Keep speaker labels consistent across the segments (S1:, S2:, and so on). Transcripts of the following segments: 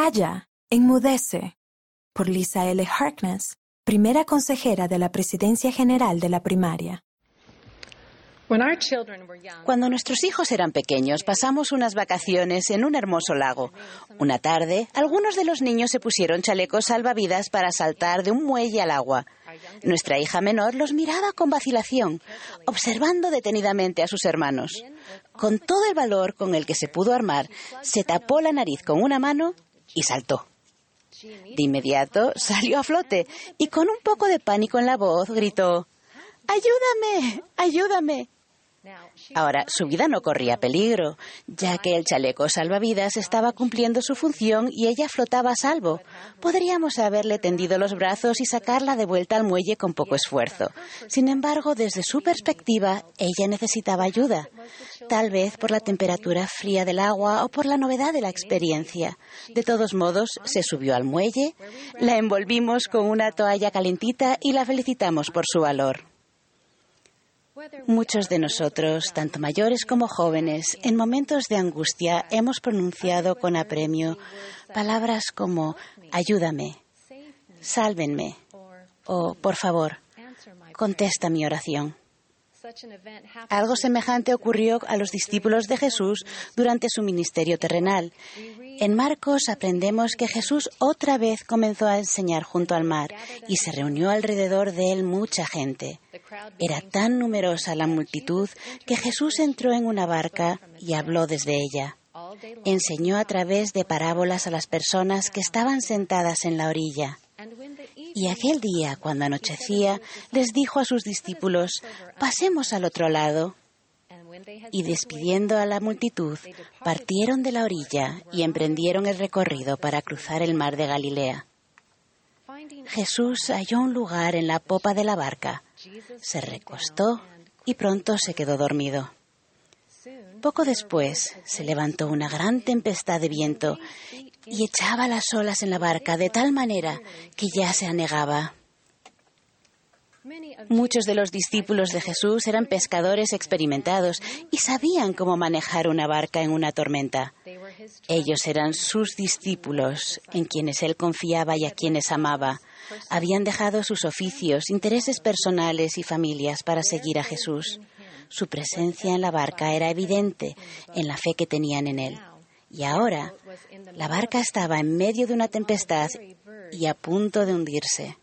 S1: Calla, enmudece, por Lisa L. Harkness, primera consejera de la Presidencia General de la Primaria.
S2: Cuando nuestros hijos eran pequeños, pasamos unas vacaciones en un hermoso lago. Una tarde, algunos de los niños se pusieron chalecos salvavidas para saltar de un muelle al agua. Nuestra hija menor los miraba con vacilación, observando detenidamente a sus hermanos. Con todo el valor con el que se pudo armar, se tapó la nariz con una mano y saltó. De inmediato salió a flote y con un poco de pánico en la voz gritó Ayúdame, ayúdame. Ahora, su vida no corría peligro, ya que el chaleco salvavidas estaba cumpliendo su función y ella flotaba a salvo. Podríamos haberle tendido los brazos y sacarla de vuelta al muelle con poco esfuerzo. Sin embargo, desde su perspectiva, ella necesitaba ayuda. Tal vez por la temperatura fría del agua o por la novedad de la experiencia. De todos modos, se subió al muelle, la envolvimos con una toalla calentita y la felicitamos por su valor. Muchos de nosotros, tanto mayores como jóvenes, en momentos de angustia hemos pronunciado con apremio palabras como ayúdame, sálvenme o por favor, contesta mi oración. Algo semejante ocurrió a los discípulos de Jesús durante su ministerio terrenal. En Marcos aprendemos que Jesús otra vez comenzó a enseñar junto al mar y se reunió alrededor de él mucha gente. Era tan numerosa la multitud que Jesús entró en una barca y habló desde ella. Enseñó a través de parábolas a las personas que estaban sentadas en la orilla. Y aquel día, cuando anochecía, les dijo a sus discípulos, pasemos al otro lado. Y despidiendo a la multitud, partieron de la orilla y emprendieron el recorrido para cruzar el mar de Galilea. Jesús halló un lugar en la popa de la barca, se recostó y pronto se quedó dormido. Poco después se levantó una gran tempestad de viento y echaba las olas en la barca de tal manera que ya se anegaba. Muchos de los discípulos de Jesús eran pescadores experimentados y sabían cómo manejar una barca en una tormenta. Ellos eran sus discípulos, en quienes él confiaba y a quienes amaba. Habían dejado sus oficios, intereses personales y familias para seguir a Jesús. Su presencia en la barca era evidente en la fe que tenían en él. Y ahora la barca estaba en medio de una tempestad y a punto de hundirse.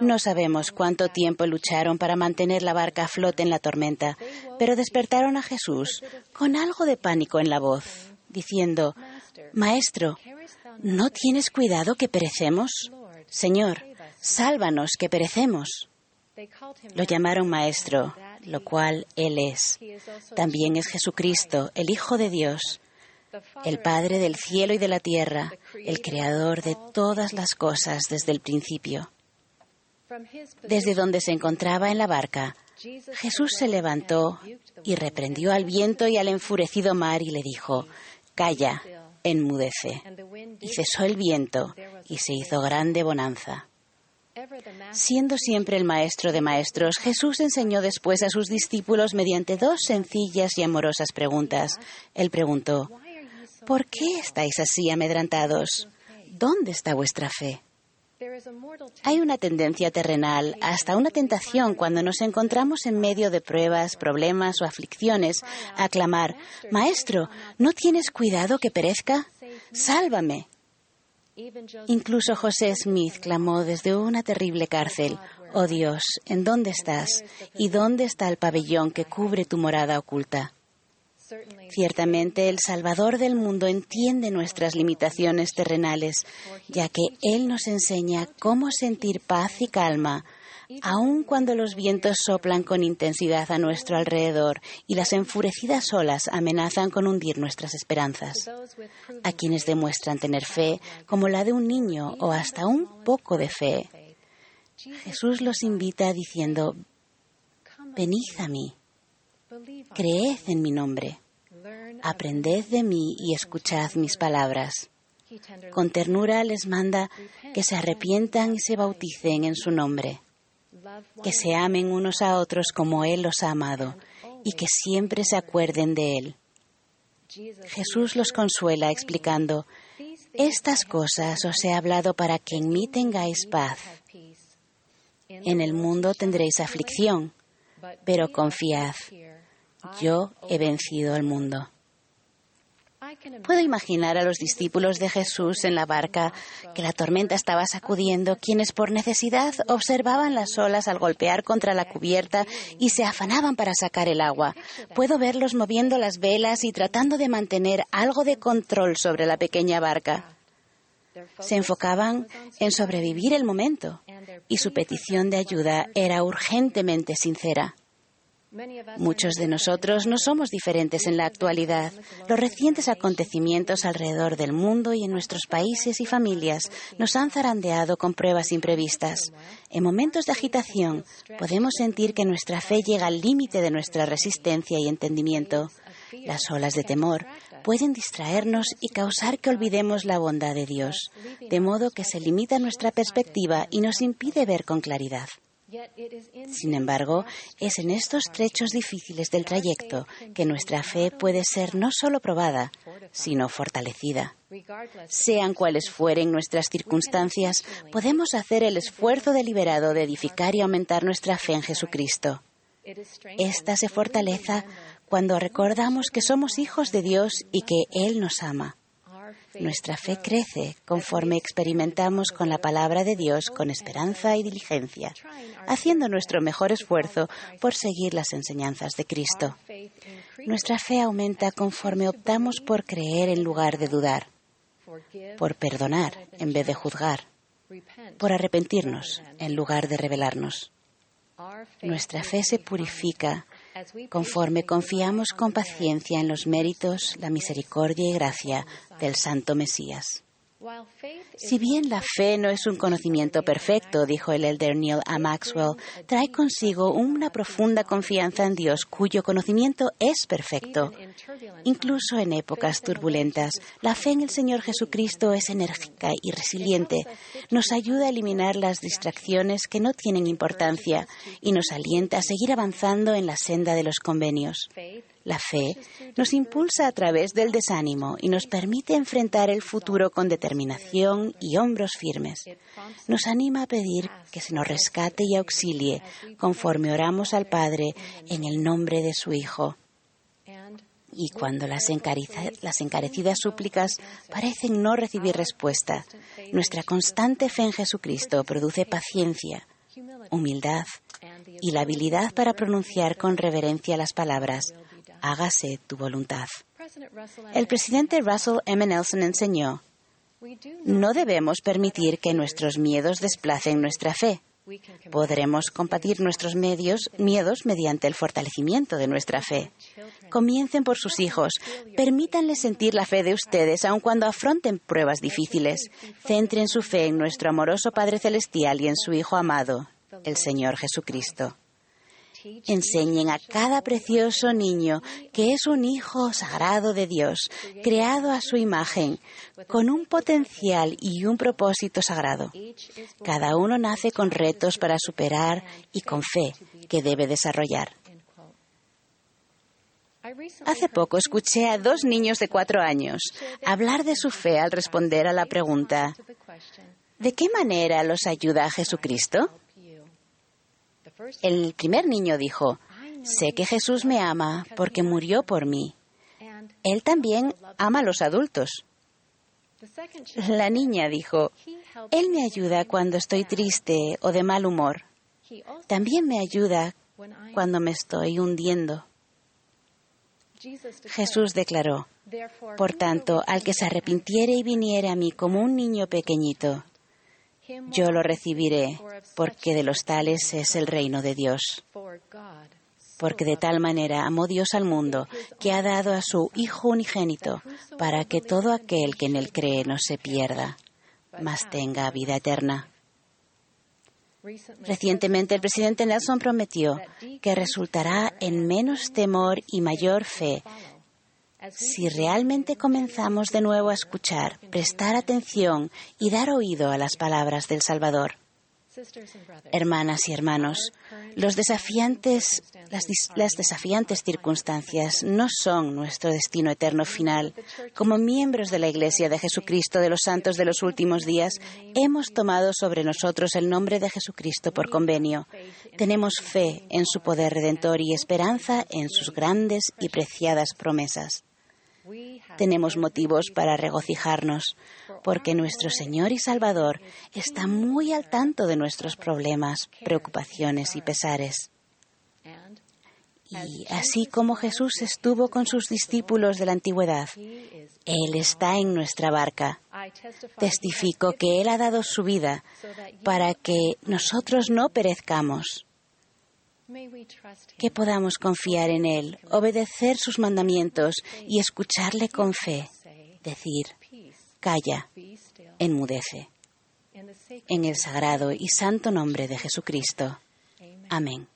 S2: No sabemos cuánto tiempo lucharon para mantener la barca a flote en la tormenta, pero despertaron a Jesús con algo de pánico en la voz, diciendo, Maestro, ¿no tienes cuidado que perecemos? Señor, sálvanos que perecemos. Lo llamaron Maestro, lo cual Él es. También es Jesucristo, el Hijo de Dios, el Padre del cielo y de la tierra, el Creador de todas las cosas desde el principio. Desde donde se encontraba en la barca, Jesús se levantó y reprendió al viento y al enfurecido mar y le dijo, Calla, enmudece. Y cesó el viento y se hizo grande bonanza. Siendo siempre el maestro de maestros, Jesús enseñó después a sus discípulos mediante dos sencillas y amorosas preguntas. Él preguntó, ¿por qué estáis así amedrantados? ¿Dónde está vuestra fe? Hay una tendencia terrenal, hasta una tentación cuando nos encontramos en medio de pruebas, problemas o aflicciones, a clamar, Maestro, ¿no tienes cuidado que perezca? Sálvame. Incluso José Smith clamó desde una terrible cárcel, Oh Dios, ¿en dónde estás? ¿Y dónde está el pabellón que cubre tu morada oculta? Ciertamente el Salvador del mundo entiende nuestras limitaciones terrenales, ya que Él nos enseña cómo sentir paz y calma, aun cuando los vientos soplan con intensidad a nuestro alrededor y las enfurecidas olas amenazan con hundir nuestras esperanzas. A quienes demuestran tener fe, como la de un niño o hasta un poco de fe, Jesús los invita diciendo, venid a mí. Creed en mi nombre. Aprended de mí y escuchad mis palabras. Con ternura les manda que se arrepientan y se bauticen en su nombre, que se amen unos a otros como Él los ha amado y que siempre se acuerden de Él. Jesús los consuela explicando, Estas cosas os he hablado para que en mí tengáis paz. En el mundo tendréis aflicción, pero confiad, yo he vencido al mundo. Puedo imaginar a los discípulos de Jesús en la barca que la tormenta estaba sacudiendo, quienes por necesidad observaban las olas al golpear contra la cubierta y se afanaban para sacar el agua. Puedo verlos moviendo las velas y tratando de mantener algo de control sobre la pequeña barca. Se enfocaban en sobrevivir el momento y su petición de ayuda era urgentemente sincera. Muchos de nosotros no somos diferentes en la actualidad. Los recientes acontecimientos alrededor del mundo y en nuestros países y familias nos han zarandeado con pruebas imprevistas. En momentos de agitación podemos sentir que nuestra fe llega al límite de nuestra resistencia y entendimiento. Las olas de temor pueden distraernos y causar que olvidemos la bondad de Dios, de modo que se limita nuestra perspectiva y nos impide ver con claridad. Sin embargo, es en estos trechos difíciles del trayecto que nuestra fe puede ser no solo probada, sino fortalecida. Sean cuales fueren nuestras circunstancias, podemos hacer el esfuerzo deliberado de edificar y aumentar nuestra fe en Jesucristo. Esta se fortaleza cuando recordamos que somos hijos de Dios y que Él nos ama. Nuestra fe crece conforme experimentamos con la palabra de Dios con esperanza y diligencia, haciendo nuestro mejor esfuerzo por seguir las enseñanzas de Cristo. Nuestra fe aumenta conforme optamos por creer en lugar de dudar, por perdonar en vez de juzgar, por arrepentirnos en lugar de rebelarnos. Nuestra fe se purifica conforme confiamos con paciencia en los méritos, la misericordia y gracia del Santo Mesías. Si bien la fe no es un conocimiento perfecto, dijo el elder Neil a Maxwell, trae consigo una profunda confianza en Dios cuyo conocimiento es perfecto. Incluso en épocas turbulentas, la fe en el Señor Jesucristo es enérgica y resiliente. Nos ayuda a eliminar las distracciones que no tienen importancia y nos alienta a seguir avanzando en la senda de los convenios. La fe nos impulsa a través del desánimo y nos permite enfrentar el futuro con determinación y hombros firmes. Nos anima a pedir que se nos rescate y auxilie conforme oramos al Padre en el nombre de su Hijo. Y cuando las, encarecidas súplicas parecen no recibir respuesta, nuestra constante fe en Jesucristo produce paciencia, humildad y la habilidad para pronunciar con reverencia las palabras, hágase tu voluntad. El presidente Russell M. Nelson enseñó, no debemos permitir que nuestros miedos desplacen nuestra fe. Podremos combatir nuestros medios, miedos mediante el fortalecimiento de nuestra fe. Comiencen por sus hijos. Permítanles sentir la fe de ustedes aun cuando afronten pruebas difíciles. Centren su fe en nuestro amoroso Padre Celestial y en su Hijo amado, el Señor Jesucristo. Enseñen a cada precioso niño que es un hijo sagrado de Dios, creado a su imagen, con un potencial y un propósito sagrado. Cada uno nace con retos para superar y con fe que debe desarrollar. Hace poco escuché a dos niños de cuatro años hablar de su fe al responder a la pregunta, ¿de qué manera los ayuda a Jesucristo? El primer niño dijo, sé que Jesús me ama porque murió por mí. Él también ama a los adultos. La niña dijo, Él me ayuda cuando estoy triste o de mal humor. También me ayuda cuando me estoy hundiendo. Jesús declaró, Por tanto, al que se arrepintiere y viniere a mí como un niño pequeñito, yo lo recibiré, porque de los tales es el reino de Dios. Porque de tal manera amó Dios al mundo, que ha dado a su Hijo unigénito, para que todo aquel que en él cree no se pierda, mas tenga vida eterna. Recientemente el presidente Nelson prometió que resultará en menos temor y mayor fe si realmente comenzamos de nuevo a escuchar, prestar atención y dar oído a las palabras del Salvador. Hermanas y hermanos, los desafiantes, las, las, desafiantes circunstancias no son nuestro destino eterno final. Como miembros de la Iglesia de Jesucristo de los Santos de los últimos días, hemos tomado sobre nosotros el nombre de Jesucristo por convenio. Tenemos fe en su poder redentor y esperanza en sus grandes y preciadas promesas tenemos motivos para regocijarnos, porque nuestro Señor y Salvador está muy al tanto de nuestros problemas, preocupaciones y pesares. Y así como Jesús estuvo con sus discípulos de la antigüedad, Él está en nuestra barca. Testifico que Él ha dado su vida para que nosotros no perezcamos que podamos confiar en Él, obedecer sus mandamientos y escucharle con fe, decir, calla, enmudece. En el sagrado y santo nombre de Jesucristo. Amén.